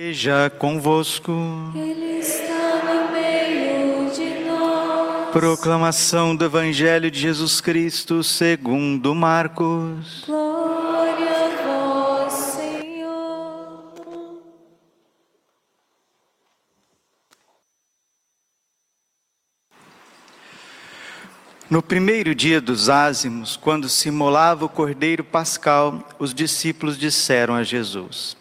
Seja convosco. Ele está no meio de nós. Proclamação do Evangelho de Jesus Cristo segundo Marcos. Glória a vós, Senhor. No primeiro dia dos ázimos, quando se imolava o cordeiro pascal, os discípulos disseram a Jesus: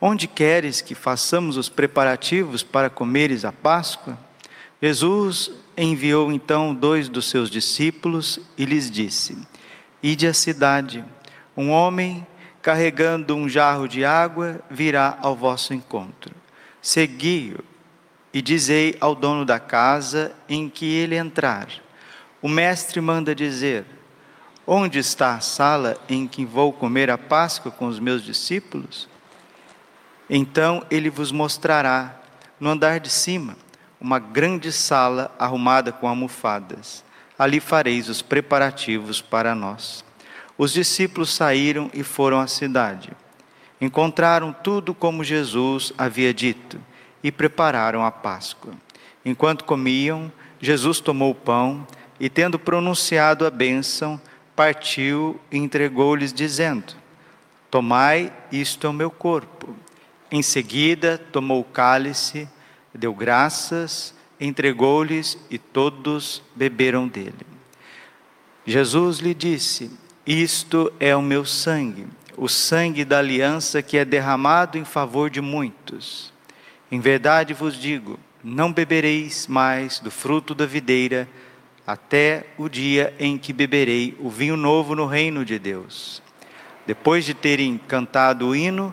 Onde queres que façamos os preparativos para comeres a Páscoa? Jesus enviou então dois dos seus discípulos e lhes disse: Ide à cidade, um homem carregando um jarro de água virá ao vosso encontro. Segui-o e dizei ao dono da casa em que ele entrar: O mestre manda dizer: Onde está a sala em que vou comer a Páscoa com os meus discípulos? Então ele vos mostrará, no andar de cima, uma grande sala arrumada com almofadas. Ali fareis os preparativos para nós. Os discípulos saíram e foram à cidade. Encontraram tudo como Jesus havia dito e prepararam a Páscoa. Enquanto comiam, Jesus tomou o pão e, tendo pronunciado a bênção, partiu e entregou-lhes, dizendo: Tomai, isto é o meu corpo. Em seguida, tomou o cálice, deu graças, entregou-lhes e todos beberam dele. Jesus lhe disse: Isto é o meu sangue, o sangue da aliança que é derramado em favor de muitos. Em verdade vos digo: não bebereis mais do fruto da videira, até o dia em que beberei o vinho novo no reino de Deus. Depois de terem cantado o hino,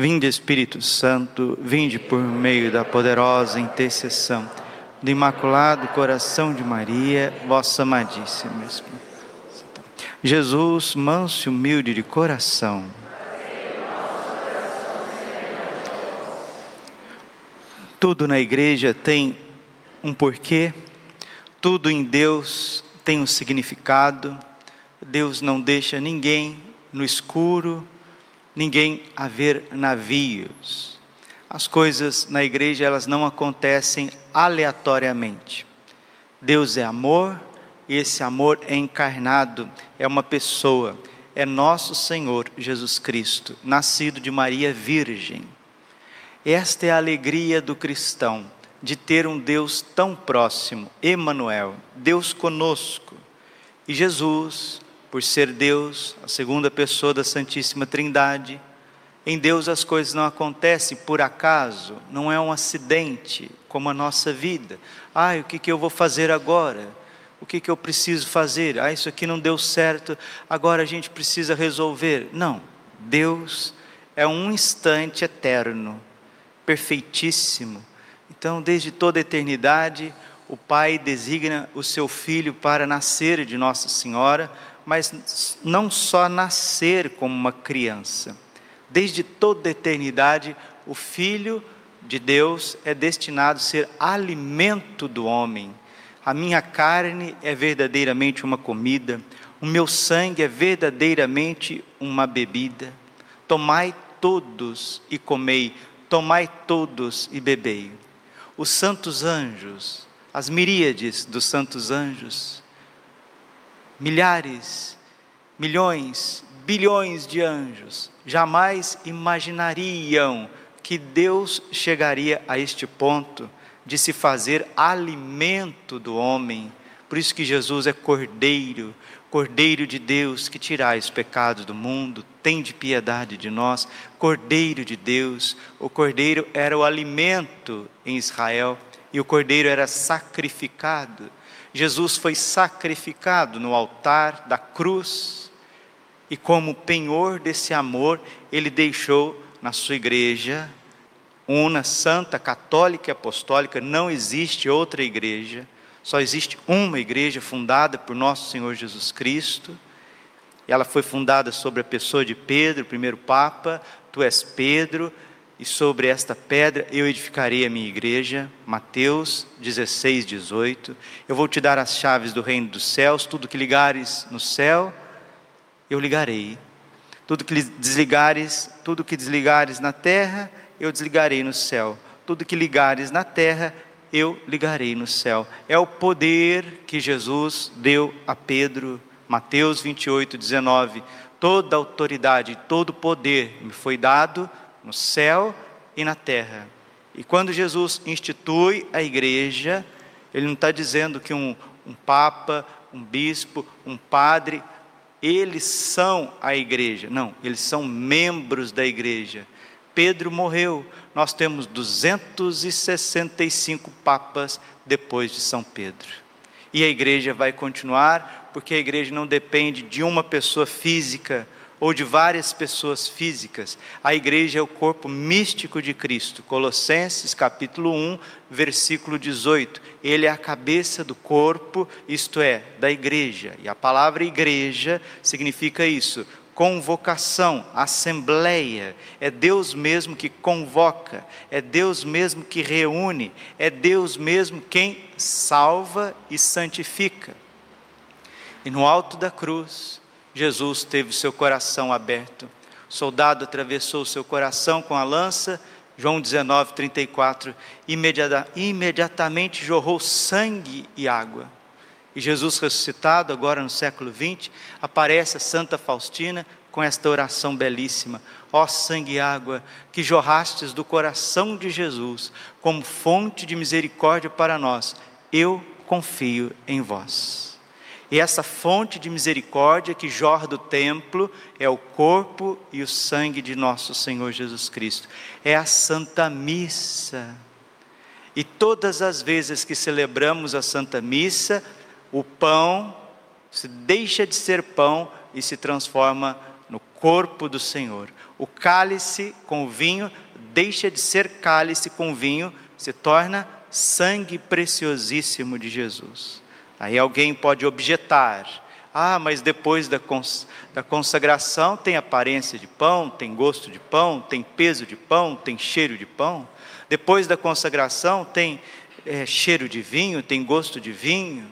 Vinde, Espírito Santo, vinde por meio da poderosa intercessão do Imaculado Coração de Maria, vossa amadíssima. Jesus, manso e humilde de coração. Tudo na igreja tem um porquê, tudo em Deus tem um significado. Deus não deixa ninguém no escuro, ninguém a ver navios. As coisas na igreja elas não acontecem aleatoriamente. Deus é amor e esse amor é encarnado, é uma pessoa, é nosso Senhor Jesus Cristo, nascido de Maria Virgem. Esta é a alegria do cristão, de ter um Deus tão próximo, Emanuel, Deus conosco. E Jesus, por ser Deus, a segunda pessoa da Santíssima Trindade, em Deus as coisas não acontecem por acaso, não é um acidente como a nossa vida. Ai, o que, que eu vou fazer agora? O que, que eu preciso fazer? Ah, isso aqui não deu certo, agora a gente precisa resolver. Não, Deus é um instante eterno, perfeitíssimo. Então, desde toda a eternidade, o Pai designa o seu Filho para nascer de Nossa Senhora, mas não só nascer como uma criança. Desde toda a eternidade, o Filho de Deus é destinado a ser alimento do homem. A minha carne é verdadeiramente uma comida, o meu sangue é verdadeiramente uma bebida. Tomai todos e comei, tomai todos e bebei. Os santos anjos, as miríades dos santos anjos, milhares, milhões, bilhões de anjos jamais imaginariam que Deus chegaria a este ponto de se fazer alimento do homem. Por isso que Jesus é cordeiro, cordeiro de Deus que tirais os pecados do mundo, tem de piedade de nós. Cordeiro de Deus, o cordeiro era o alimento em Israel e o cordeiro era sacrificado. Jesus foi sacrificado no altar da cruz e, como penhor desse amor, ele deixou na sua igreja una, santa, católica e apostólica, não existe outra igreja, só existe uma igreja fundada por nosso Senhor Jesus Cristo. Ela foi fundada sobre a pessoa de Pedro, primeiro Papa, tu és Pedro, e sobre esta pedra eu edificarei a minha igreja. Mateus 16, 18. Eu vou te dar as chaves do reino dos céus, tudo que ligares no céu, eu ligarei. Tudo que desligares, tudo que desligares na terra, eu desligarei no céu. Tudo que ligares na terra, eu ligarei no céu. É o poder que Jesus deu a Pedro. Mateus 28, 19. Toda autoridade, todo poder me foi dado no céu e na terra. E quando Jesus institui a igreja, ele não está dizendo que um, um papa, um bispo, um padre, eles são a igreja. Não, eles são membros da igreja. Pedro morreu, nós temos 265 papas depois de São Pedro. E a igreja vai continuar, porque a igreja não depende de uma pessoa física, ou de várias pessoas físicas. A igreja é o corpo místico de Cristo. Colossenses capítulo 1, versículo 18. Ele é a cabeça do corpo, isto é, da igreja. E a palavra igreja significa isso: convocação, assembleia. É Deus mesmo que convoca, é Deus mesmo que reúne, é Deus mesmo quem salva e santifica. E no alto da cruz, Jesus teve seu coração aberto. O soldado atravessou seu coração com a lança, João 19, 34. Imediata, imediatamente jorrou sangue e água. E Jesus ressuscitado, agora no século 20, aparece a Santa Faustina com esta oração belíssima: Ó sangue e água que jorrastes do coração de Jesus, como fonte de misericórdia para nós, eu confio em vós. E essa fonte de misericórdia que jorra do templo é o corpo e o sangue de nosso Senhor Jesus Cristo. É a Santa Missa. E todas as vezes que celebramos a Santa Missa, o pão se deixa de ser pão e se transforma no corpo do Senhor. O cálice com vinho deixa de ser cálice com vinho, se torna sangue preciosíssimo de Jesus. Aí alguém pode objetar: ah, mas depois da, cons da consagração tem aparência de pão, tem gosto de pão, tem peso de pão, tem cheiro de pão. Depois da consagração tem é, cheiro de vinho, tem gosto de vinho,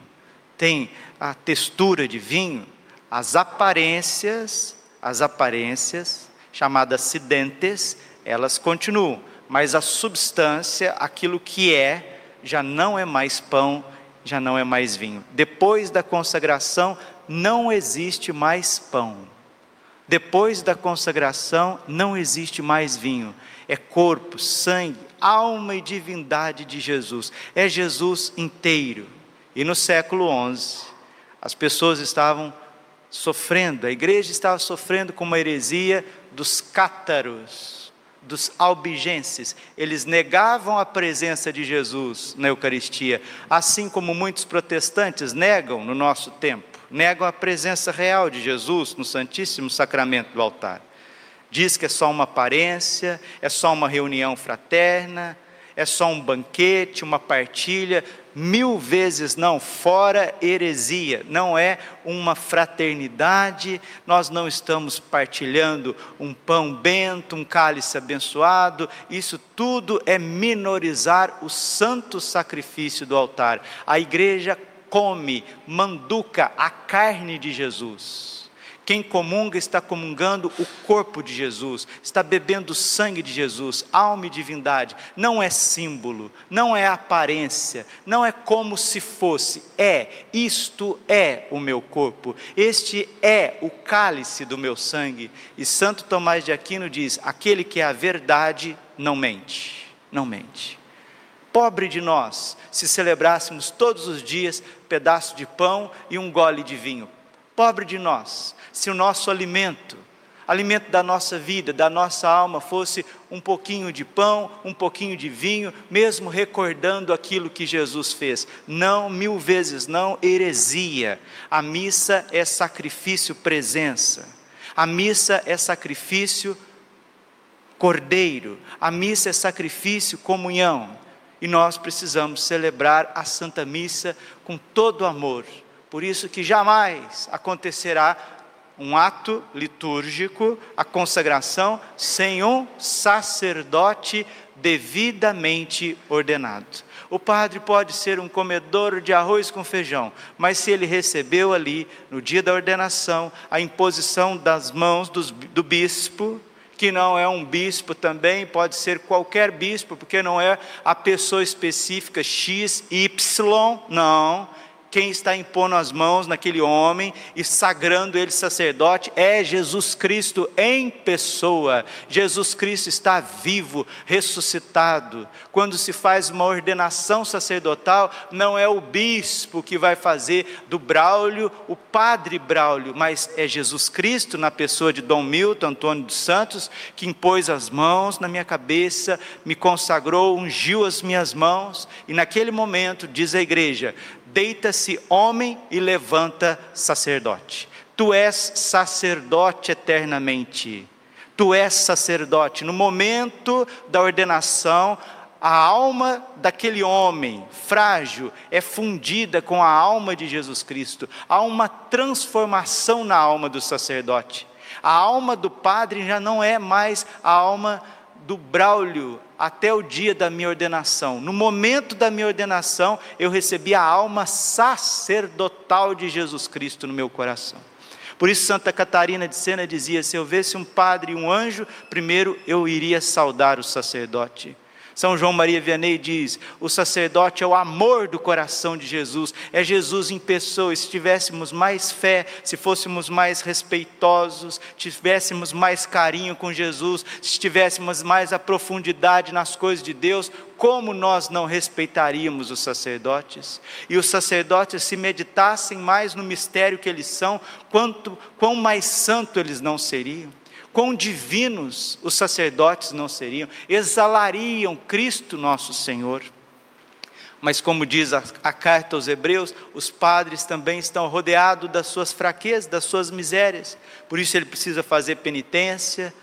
tem a textura de vinho. As aparências, as aparências, chamadas acidentes, elas continuam, mas a substância, aquilo que é, já não é mais pão, já não é mais vinho. Depois da consagração, não existe mais pão. Depois da consagração, não existe mais vinho. É corpo, sangue, alma e divindade de Jesus. É Jesus inteiro. E no século XI, as pessoas estavam sofrendo, a igreja estava sofrendo com uma heresia dos cátaros dos albigenses. Eles negavam a presença de Jesus na Eucaristia, assim como muitos protestantes negam no nosso tempo, negam a presença real de Jesus no Santíssimo Sacramento do altar. Diz que é só uma aparência, é só uma reunião fraterna, é só um banquete, uma partilha, mil vezes não, fora heresia, não é uma fraternidade, nós não estamos partilhando um pão bento, um cálice abençoado, isso tudo é minorizar o santo sacrifício do altar. A igreja come, manduca a carne de Jesus. Quem comunga está comungando o corpo de Jesus, está bebendo o sangue de Jesus, alma e divindade. Não é símbolo, não é aparência, não é como se fosse. É, isto é o meu corpo, este é o cálice do meu sangue. E Santo Tomás de Aquino diz: aquele que é a verdade não mente, não mente. Pobre de nós, se celebrássemos todos os dias pedaço de pão e um gole de vinho. Pobre de nós, se o nosso alimento, alimento da nossa vida, da nossa alma, fosse um pouquinho de pão, um pouquinho de vinho, mesmo recordando aquilo que Jesus fez. Não, mil vezes não, heresia. A missa é sacrifício presença. A missa é sacrifício cordeiro, a missa é sacrifício, comunhão. E nós precisamos celebrar a Santa Missa com todo amor. Por isso que jamais acontecerá um ato litúrgico, a consagração, sem um sacerdote devidamente ordenado. O padre pode ser um comedor de arroz com feijão, mas se ele recebeu ali, no dia da ordenação, a imposição das mãos do, do bispo, que não é um bispo também, pode ser qualquer bispo, porque não é a pessoa específica X, Y, não. Quem está impondo as mãos naquele homem e sagrando ele sacerdote é Jesus Cristo em pessoa. Jesus Cristo está vivo, ressuscitado. Quando se faz uma ordenação sacerdotal, não é o bispo que vai fazer do Braulio o padre Braulio, mas é Jesus Cristo na pessoa de Dom Milton Antônio dos Santos que impôs as mãos na minha cabeça, me consagrou, ungiu as minhas mãos e naquele momento diz a igreja: deita-se homem e levanta sacerdote. Tu és sacerdote eternamente. Tu és sacerdote. No momento da ordenação, a alma daquele homem frágil é fundida com a alma de Jesus Cristo. Há uma transformação na alma do sacerdote. A alma do padre já não é mais a alma do Braulio até o dia da minha ordenação. No momento da minha ordenação, eu recebi a alma sacerdotal de Jesus Cristo no meu coração. Por isso, Santa Catarina de Sena dizia: se eu visse um padre e um anjo, primeiro eu iria saudar o sacerdote. São João Maria Vianney diz: o sacerdote é o amor do coração de Jesus, é Jesus em pessoa. Se tivéssemos mais fé, se fôssemos mais respeitosos, tivéssemos mais carinho com Jesus, se tivéssemos mais a profundidade nas coisas de Deus, como nós não respeitaríamos os sacerdotes? E os sacerdotes, se meditassem mais no mistério que eles são, quanto quão mais santo eles não seriam? Quão divinos os sacerdotes não seriam, exalariam Cristo nosso Senhor. Mas, como diz a, a, carta aos Hebreus, os padres também estão rodeados das suas fraquezas, das suas misérias. Por isso, ele precisa fazer penitência,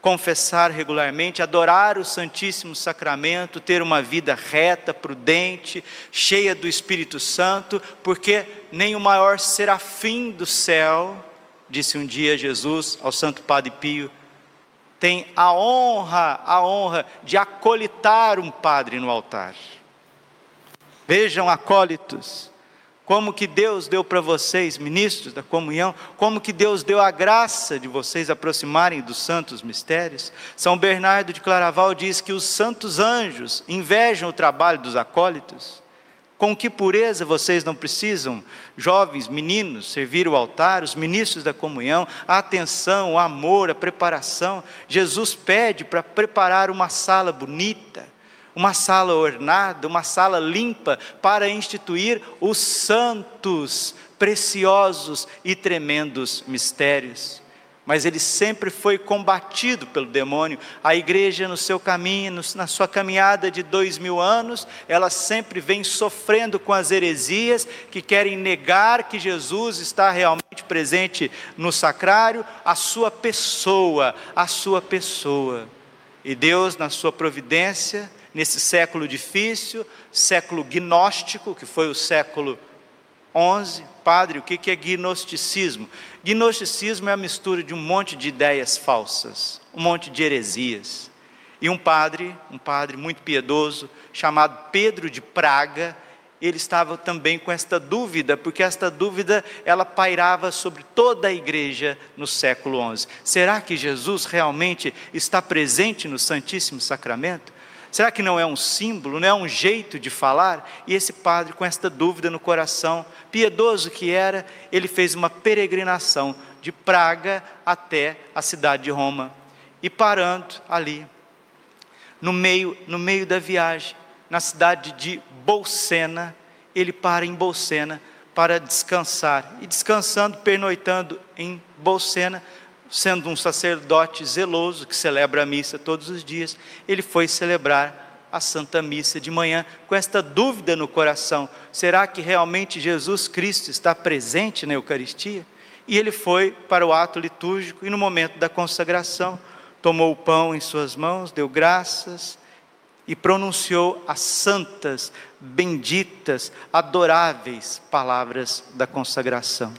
confessar regularmente, adorar o Santíssimo Sacramento, ter uma vida reta, prudente, cheia do Espírito Santo, porque nem o maior serafim do céu disse um dia Jesus ao Santo Padre Pio, tem a honra, a honra de acolitar um padre no altar. Vejam, acólitos, como que Deus deu para vocês, ministros da comunhão, como que Deus deu a graça de vocês aproximarem dos santos mistérios. São Bernardo de Claraval diz que os santos anjos invejam o trabalho dos acólitos. Com que pureza vocês não precisam, jovens, meninos, servir o altar, os ministros da comunhão, a atenção, o amor, a preparação. Jesus pede para preparar uma sala bonita, uma sala ornada, uma sala limpa, para instituir os santos, preciosos e tremendos mistérios mas ele sempre foi combatido pelo demônio. A igreja, no seu caminho, na sua caminhada de dois mil anos, ela sempre vem sofrendo com as heresias que querem negar que Jesus está realmente presente no sacrário, a sua pessoa, a sua pessoa. E Deus, na sua providência, nesse século difícil, século gnóstico, que foi o século 11, padre, o que é gnosticismo? Gnosticismo é a mistura de um monte de ideias falsas, um monte de heresias. E um padre, um padre muito piedoso, chamado Pedro de Praga, ele estava também com esta dúvida, porque esta dúvida ela pairava sobre toda a igreja no século XI. Será que Jesus realmente está presente no Santíssimo Sacramento? Será que não é um símbolo, não é um jeito de falar? E esse padre, com esta dúvida no coração, piedoso que era, ele fez uma peregrinação de Praga até a cidade de Roma. E parando ali, no meio, no meio da viagem, na cidade de Bolsena, ele para em Bolsena para descansar. E descansando, pernoitando em Bolsena, sendo um sacerdote zeloso que celebra a missa todos os dias, ele foi celebrar a Santa Missa de manhã com esta dúvida no coração: será que realmente Jesus Cristo está presente na Eucaristia? E ele foi para o ato litúrgico e no momento da consagração tomou o pão em suas mãos, deu graças e pronunciou as santas, benditas, adoráveis palavras da consagração.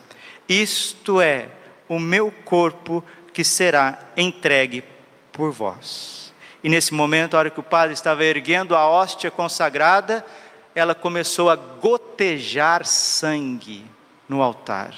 Isto é o meu corpo que será entregue por vós. E nesse momento, a hora que o padre estava erguendo a hóstia consagrada, ela começou a gotejar sangue no altar.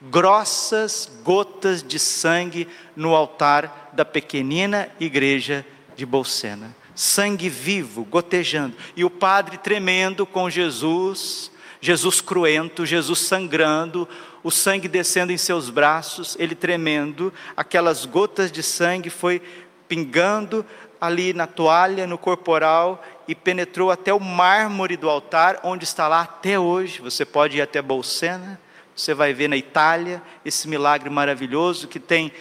Grossas gotas de sangue no altar da pequenina igreja de Bolsena. Sangue vivo, gotejando. E o padre tremendo com Jesus, Jesus cruento, Jesus sangrando, o sangue descendo em seus braços, ele tremendo, aquelas gotas de sangue foi pingando ali na toalha, no corporal, e penetrou até o mármore do altar, onde está lá até hoje. Você pode ir até Bolsena, você vai ver na Itália esse milagre maravilhoso que tem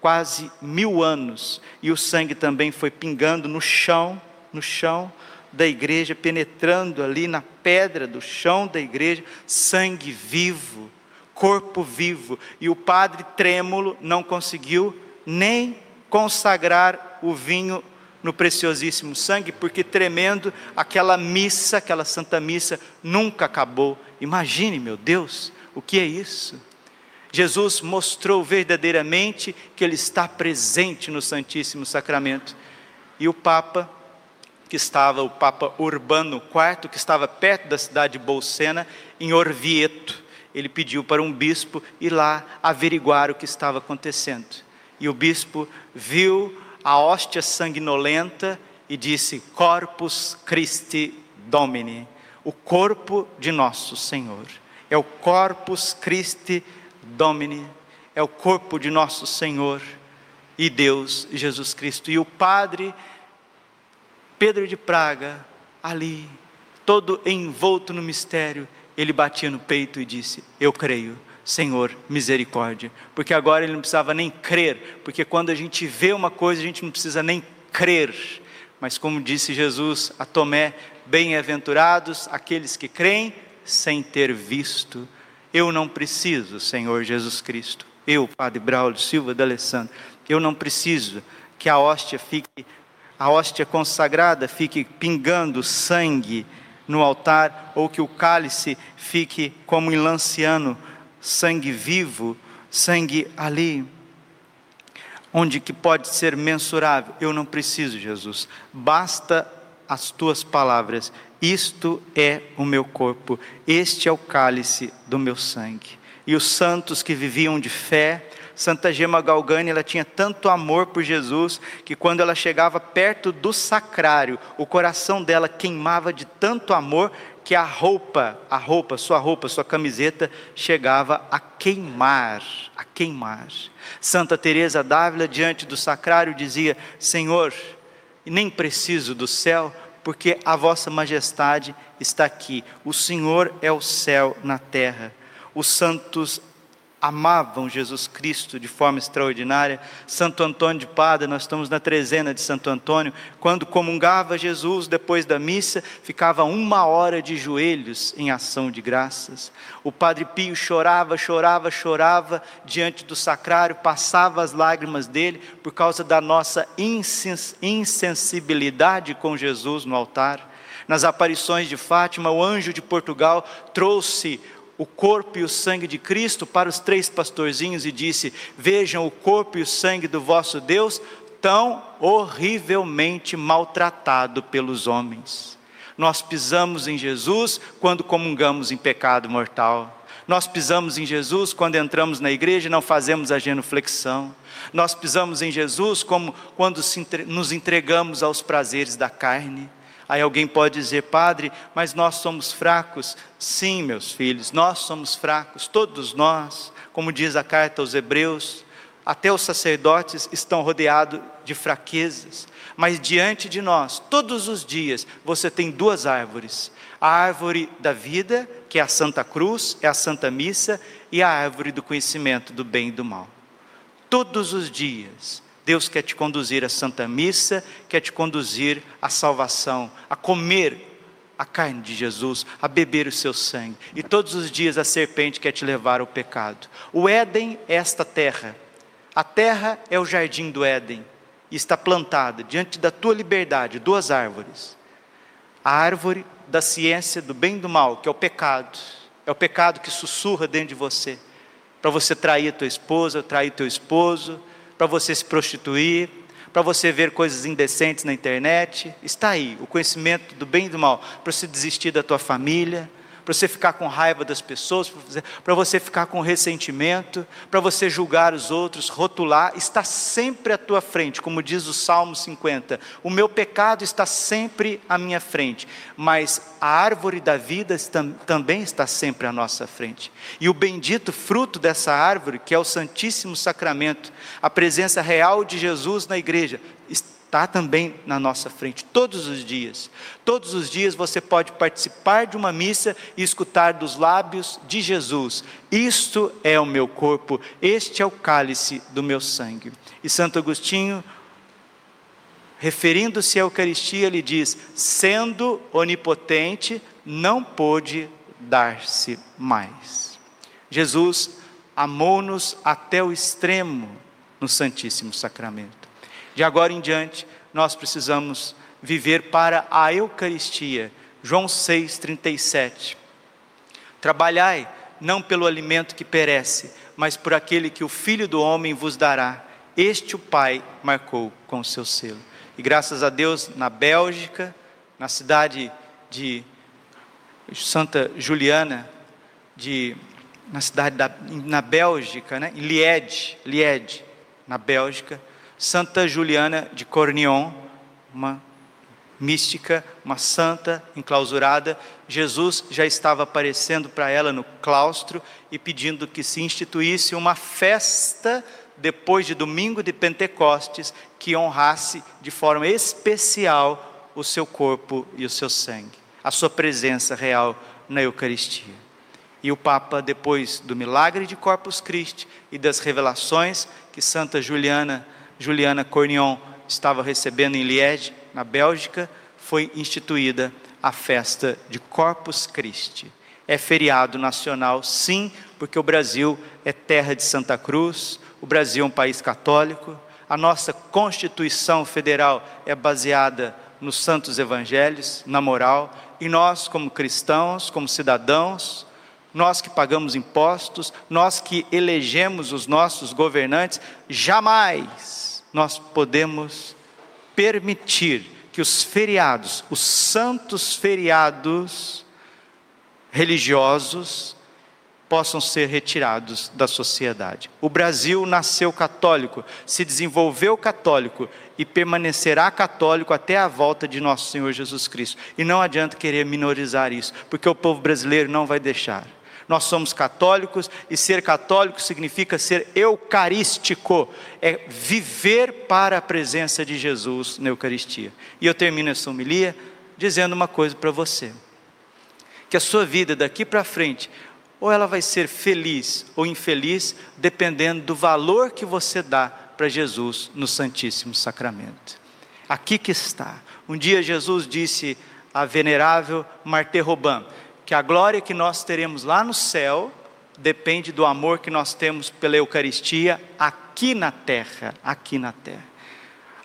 quase mil anos, e o sangue também foi pingando no chão, no chão da igreja, penetrando ali na pedra do chão da igreja, sangue vivo, corpo vivo, e o padre trêmulo não conseguiu nem consagrar o vinho no preciosíssimo sangue, porque tremendo, aquela missa, aquela santa missa, nunca acabou. Imagine, meu Deus, o que é isso? Jesus mostrou verdadeiramente que Ele está presente no Santíssimo Sacramento. E o Papa, que estava, o Papa Urbano IV, que estava perto da cidade de Bolsena, em Orvieto, ele pediu para um bispo ir lá averiguar o que estava acontecendo. E o bispo viu a hóstia sanguinolenta e disse: Corpus Christi Domini, o corpo de nosso Senhor. É o Corpus Christi Domini, é o corpo de nosso Senhor e Deus Jesus Cristo. E o padre Pedro de Praga, ali, todo envolto no mistério, ele batia no peito e disse: Eu creio. Senhor, misericórdia. Porque agora ele não precisava nem crer, porque quando a gente vê uma coisa, a gente não precisa nem crer. Mas como disse Jesus a Tomé, bem-aventurados aqueles que creem sem ter visto. Eu não preciso, Senhor Jesus Cristo. Eu, Padre Braulio Silva de Alessandro, eu não preciso que a hóstia fique, a hóstia consagrada fique pingando sangue no altar, ou que o cálice fique como em Lanciano, sangue vivo, sangue ali, onde que pode ser mensurável. Eu não preciso, Jesus. Basta as tuas palavras. Isto é o meu corpo, este é o cálice do meu sangue. E os santos que viviam de fé, Santa Gema Galgani, ela tinha tanto amor por Jesus que quando ela chegava perto do sacrário, o coração dela queimava de tanto amor que a roupa, a roupa, sua roupa, sua camiseta chegava a queimar, a queimar. Santa Teresa d'Ávila diante do sacrário dizia: "Senhor, nem preciso do céu, porque a vossa majestade está aqui. O Senhor é o céu na terra. Os santos amavam Jesus Cristo de forma extraordinária. Santo Antônio de Pada, nós estamos na trezena de Santo Antônio, quando comungava Jesus depois da missa, ficava uma hora de joelhos em ação de graças. O Padre Pio chorava, chorava, chorava diante do sacrário, passava as lágrimas dele por causa da nossa insensibilidade com Jesus no altar. Nas aparições de Fátima, o anjo de Portugal trouxe o corpo e o sangue de Cristo para os três pastorzinhos e disse: Vejam o corpo e o sangue do vosso Deus, tão horrivelmente maltratado pelos homens. Nós pisamos em Jesus quando comungamos em pecado mortal. Nós pisamos em Jesus quando entramos na igreja e não fazemos a genuflexão. Nós pisamos em Jesus como quando nos entregamos aos prazeres da carne. Aí alguém pode dizer, Padre, mas nós somos fracos. Sim, meus filhos, nós somos fracos, todos nós, como diz a carta aos Hebreus, até os sacerdotes estão rodeados de fraquezas, mas diante de nós, todos os dias, você tem duas árvores: a árvore da vida, que é a Santa Cruz, é a Santa Missa, e a árvore do conhecimento do bem e do mal. Todos os dias, Deus quer te conduzir à Santa Missa, quer te conduzir à salvação, a comer a carne de Jesus, a beber o seu sangue. E todos os dias a serpente quer te levar ao pecado. O Éden é esta terra. A terra é o jardim do Éden. e está plantada diante da tua liberdade duas árvores. A árvore da ciência do bem e do mal, que é o pecado. É o pecado que sussurra dentro de você. Para você trair a tua esposa, trair teu esposo, para você se prostituir, para você ver coisas indecentes na internet. Está aí o conhecimento do bem e do mal, para você desistir da tua família, para você ficar com raiva das pessoas, para você ficar com ressentimento, para você julgar os outros, rotular, está sempre à tua frente, como diz o Salmo 50. O meu pecado está sempre à minha frente, mas a árvore da vida está, também está sempre à nossa frente. E o bendito fruto dessa árvore, que é o Santíssimo Sacramento, a presença real de Jesus na igreja, está também na nossa frente, todos os dias. Todos os dias você pode participar de uma missa e escutar dos lábios de Jesus: Isto é o meu corpo, este é o cálice do meu sangue. E Santo Agostinho, referindo-se à Eucaristia, ele diz: Sendo onipotente, não pôde dar-se mais. Jesus amou-nos até o extremo no Santíssimo Sacramento. De agora em diante, nós precisamos viver para a Eucaristia. João 6,37. Trabalhai não pelo alimento que perece, mas por aquele que o Filho do Homem vos dará. Este o Pai marcou com o seu selo. E graças a Deus, na Bélgica, na cidade de Santa Juliana, de, na cidade da, na Bélgica, né, em Liège, na Bélgica, Santa Juliana de Cornion, uma mística, uma santa enclausurada, Jesus já estava aparecendo para ela no claustro e pedindo que se instituísse uma festa depois de domingo de Pentecostes que honrasse de forma especial o seu corpo e o seu sangue, a sua presença real na Eucaristia. E o Papa, depois do milagre de Corpus Christi e das revelações que Santa Juliana Juliana Cornion estava recebendo em Liège, na Bélgica, foi instituída a festa de Corpus Christi. É feriado nacional, sim, porque o Brasil é terra de Santa Cruz, o Brasil é um país católico, a nossa Constituição Federal é baseada nos santos evangelhos, na moral, e nós, como cristãos, como cidadãos, nós que pagamos impostos, nós que elegemos os nossos governantes, jamais nós podemos permitir que os feriados, os santos feriados religiosos, possam ser retirados da sociedade. O Brasil nasceu católico, se desenvolveu católico e permanecerá católico até a volta de nosso Senhor Jesus Cristo. E não adianta querer minorizar isso, porque o povo brasileiro não vai deixar. Nós somos católicos e ser católico significa ser eucarístico, é viver para a presença de Jesus na Eucaristia. E eu termino essa homilia dizendo uma coisa para você: que a sua vida daqui para frente, ou ela vai ser feliz ou infeliz, dependendo do valor que você dá para Jesus no Santíssimo Sacramento. Aqui que está. Um dia Jesus disse à venerável Martê Robin: que a glória que nós teremos lá no céu depende do amor que nós temos pela Eucaristia aqui na terra, aqui na terra.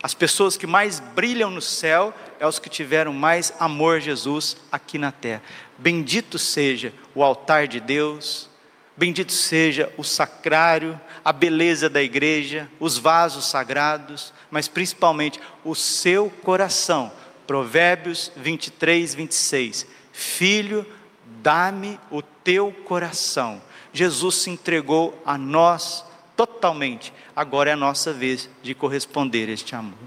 As pessoas que mais brilham no céu é os que tiveram mais amor a Jesus aqui na terra. Bendito seja o altar de Deus, bendito seja o sacrário, a beleza da igreja, os vasos sagrados, mas principalmente o seu coração. Provérbios 23, 26. Filho, dá-me o teu coração. Jesus se entregou a nós totalmente. Agora é a nossa vez de corresponder a este amor.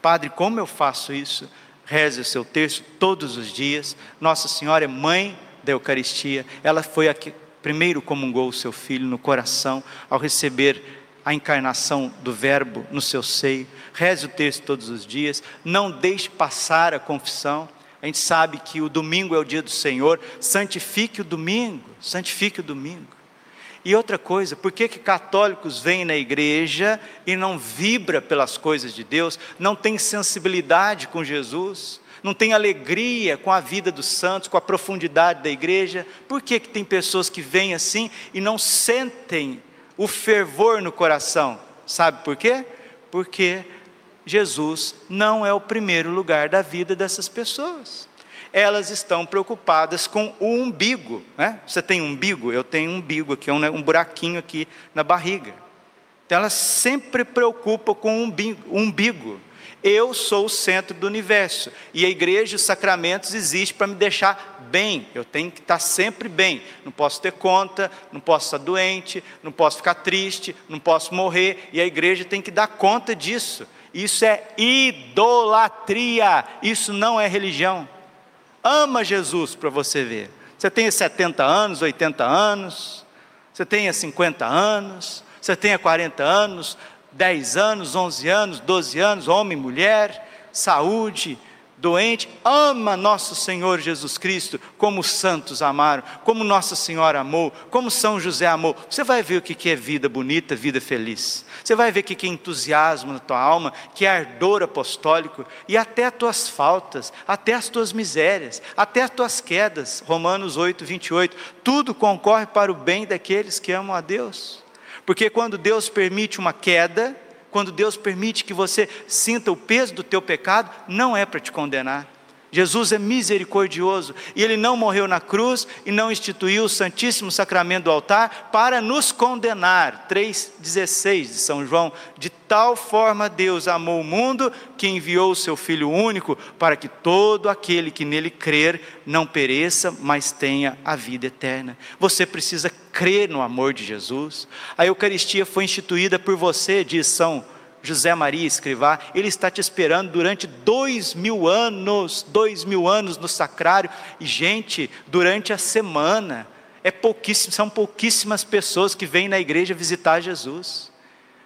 Padre, como eu faço isso? Reze o seu texto todos os dias. Nossa Senhora é mãe da Eucaristia. Ela foi a que primeiro comungou o seu filho no coração ao receber a encarnação do Verbo no seu seio. Reze o texto todos os dias. Não deixe passar a confissão. A gente sabe que o domingo é o dia do Senhor, santifique o domingo, santifique o domingo. E outra coisa, por que, que católicos vêm na igreja e não vibra pelas coisas de Deus, não tem sensibilidade com Jesus, não tem alegria com a vida dos santos, com a profundidade da igreja? Por que, que tem pessoas que vêm assim e não sentem o fervor no coração? Sabe por quê? Porque Jesus não é o primeiro lugar da vida dessas pessoas. Elas estão preocupadas com o umbigo. Né? Você tem umbigo? Eu tenho um umbigo aqui, um, um buraquinho aqui na barriga. Então elas sempre preocupam com o umbigo. umbigo. Eu sou o centro do universo. E a igreja, os sacramentos existem para me deixar bem. Eu tenho que estar sempre bem. Não posso ter conta, não posso estar doente, não posso ficar triste, não posso morrer. E a igreja tem que dar conta disso. Isso é idolatria. Isso não é religião. Ama Jesus para você ver. Você tenha 70 anos, 80 anos, você tenha 50 anos, você tenha 40 anos, 10 anos, 11 anos, 12 anos, homem, mulher, saúde, doente, ama nosso Senhor Jesus Cristo, como os santos amaram, como Nossa Senhora amou, como São José amou. Você vai ver o que é vida bonita, vida feliz. Você vai ver o que é entusiasmo na tua alma, que é ardor apostólico, e até as tuas faltas, até as tuas misérias, até as tuas quedas. Romanos 8, 28. Tudo concorre para o bem daqueles que amam a Deus. Porque quando Deus permite uma queda, quando Deus permite que você sinta o peso do teu pecado, não é para te condenar. Jesus é misericordioso e ele não morreu na cruz e não instituiu o Santíssimo Sacramento do altar para nos condenar. 3,16 de São João. De tal forma Deus amou o mundo que enviou o seu Filho único para que todo aquele que nele crer não pereça, mas tenha a vida eterna. Você precisa crer no amor de Jesus. A Eucaristia foi instituída por você, diz São José Maria Escrivá, ele está te esperando durante dois mil anos, dois mil anos no sacrário, e gente, durante a semana, é pouquíssimo, são pouquíssimas pessoas que vêm na igreja visitar Jesus.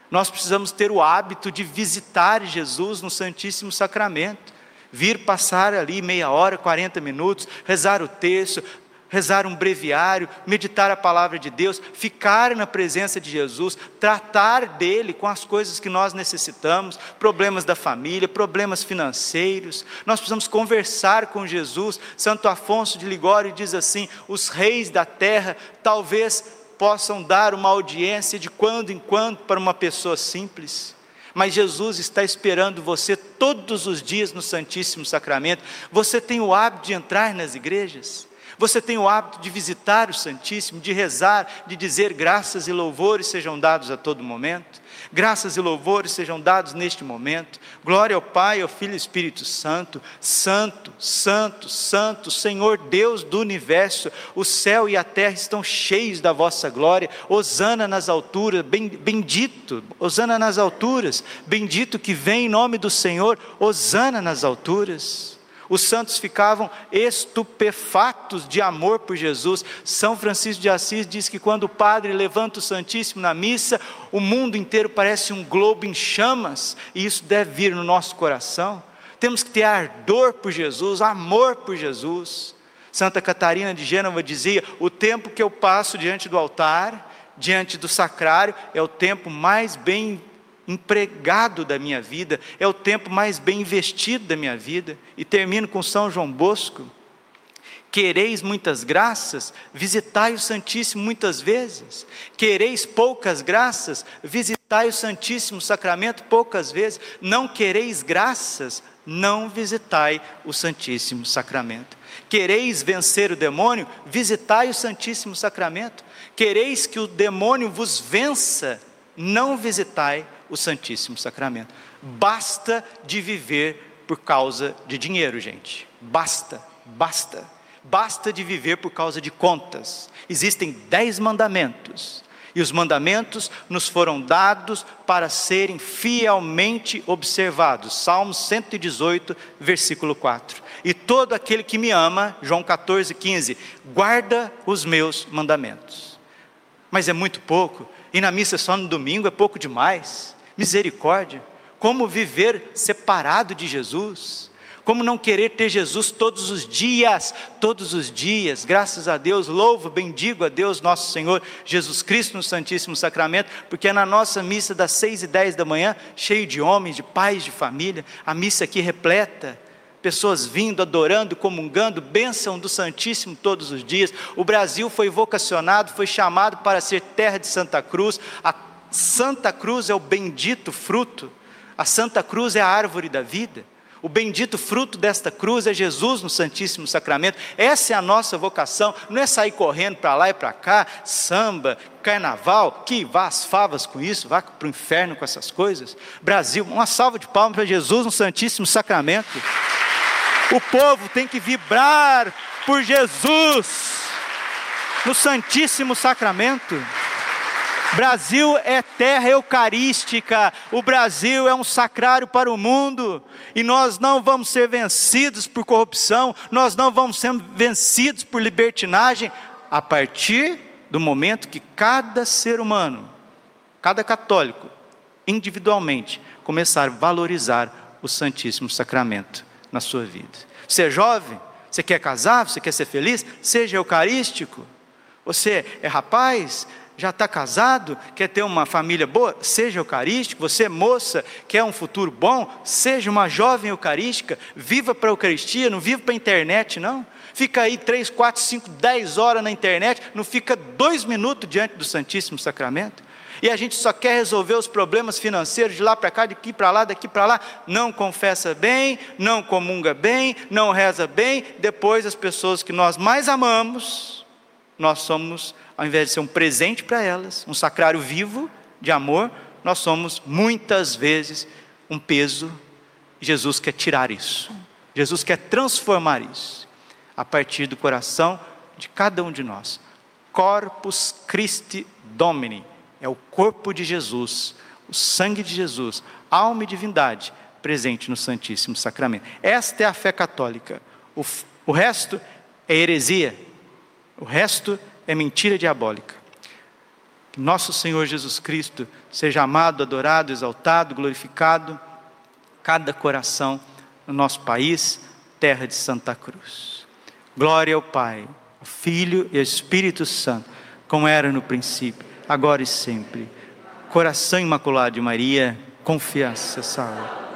Nós precisamos ter o hábito de visitar Jesus no Santíssimo Sacramento vir passar ali meia hora, 40 minutos, rezar o texto, rezar um breviário, meditar a palavra de Deus, ficar na presença de Jesus, tratar dele com as coisas que nós necessitamos, problemas da família, problemas financeiros. Nós precisamos conversar com Jesus. Santo Afonso de Ligório diz assim: os reis da terra talvez possam dar uma audiência de quando em quando para uma pessoa simples. Mas Jesus está esperando você todos os dias no Santíssimo Sacramento. Você tem o hábito de entrar nas igrejas? Você tem o hábito de visitar o Santíssimo, de rezar, de dizer graças e louvores sejam dados a todo momento? Graças e louvores sejam dados neste momento. Glória ao Pai, ao Filho e ao Espírito Santo. Santo, Santo, Santo, Senhor Deus do universo. O céu e a terra estão cheios da vossa glória. Hosana nas alturas, bendito. Hosana nas alturas. Bendito que vem em nome do Senhor. Hosana nas alturas os santos ficavam estupefatos de amor por Jesus. São Francisco de Assis diz que quando o padre levanta o Santíssimo na missa, o mundo inteiro parece um globo em chamas, e isso deve vir no nosso coração. Temos que ter ardor por Jesus, amor por Jesus. Santa Catarina de Gênova dizia: O tempo que eu passo diante do altar, diante do sacrário, é o tempo mais bem empregado da minha vida, é o tempo mais bem investido da minha vida. E termino com São João Bosco. Quereis muitas graças, visitai o Santíssimo muitas vezes. Quereis poucas graças, visitai o Santíssimo Sacramento poucas vezes. Não quereis graças, não visitai o Santíssimo Sacramento. Quereis vencer o demônio, visitai o Santíssimo Sacramento. Quereis que o demônio vos vença, não visitai o Santíssimo Sacramento. Basta de viver por causa de dinheiro, gente. Basta, basta. Basta de viver por causa de contas. Existem dez mandamentos. E os mandamentos nos foram dados para serem fielmente observados. Salmo 118, versículo 4. E todo aquele que me ama, João 14, 15, guarda os meus mandamentos. Mas é muito pouco, e na missa só no domingo é pouco demais misericórdia, como viver separado de Jesus, como não querer ter Jesus todos os dias, todos os dias, graças a Deus, louvo, bendigo a Deus, nosso Senhor Jesus Cristo no Santíssimo Sacramento, porque é na nossa missa das seis e dez da manhã, cheio de homens, de pais de família, a missa aqui repleta, pessoas vindo, adorando, comungando, bênção do Santíssimo todos os dias. O Brasil foi vocacionado, foi chamado para ser terra de Santa Cruz, a Santa Cruz é o bendito fruto. A Santa Cruz é a árvore da vida. O bendito fruto desta cruz é Jesus no Santíssimo Sacramento. Essa é a nossa vocação, não é sair correndo para lá e para cá, samba, carnaval, que vá às favas com isso, vá para o inferno com essas coisas. Brasil, uma salva de palmas para Jesus no Santíssimo Sacramento. O povo tem que vibrar por Jesus no Santíssimo Sacramento. Brasil é terra eucarística, o Brasil é um sacrário para o mundo, e nós não vamos ser vencidos por corrupção, nós não vamos ser vencidos por libertinagem, a partir do momento que cada ser humano, cada católico, individualmente, começar a valorizar o Santíssimo Sacramento na sua vida. Você é jovem? Você quer casar? Você quer ser feliz? Seja eucarístico. Você é rapaz? Já está casado, quer ter uma família boa, seja eucarístico. Você, moça, quer um futuro bom, seja uma jovem eucarística, viva para a Eucaristia, não viva para a internet, não. Fica aí três, quatro, cinco, dez horas na internet, não fica dois minutos diante do Santíssimo Sacramento. E a gente só quer resolver os problemas financeiros de lá para cá, de aqui para lá, daqui para lá. Não confessa bem, não comunga bem, não reza bem. Depois, as pessoas que nós mais amamos, nós somos ao invés de ser um presente para elas, um sacrário vivo de amor, nós somos muitas vezes um peso. Jesus quer tirar isso. Jesus quer transformar isso a partir do coração de cada um de nós. Corpus Christi Domini é o corpo de Jesus, o sangue de Jesus, alma e divindade presente no Santíssimo Sacramento. Esta é a fé católica. O, o resto é heresia. O resto é mentira diabólica. Nosso Senhor Jesus Cristo seja amado, adorado, exaltado, glorificado, cada coração no nosso país, terra de Santa Cruz. Glória ao Pai, ao Filho e ao Espírito Santo, como era no princípio, agora e sempre. Coração imaculado de Maria, confiança, salve.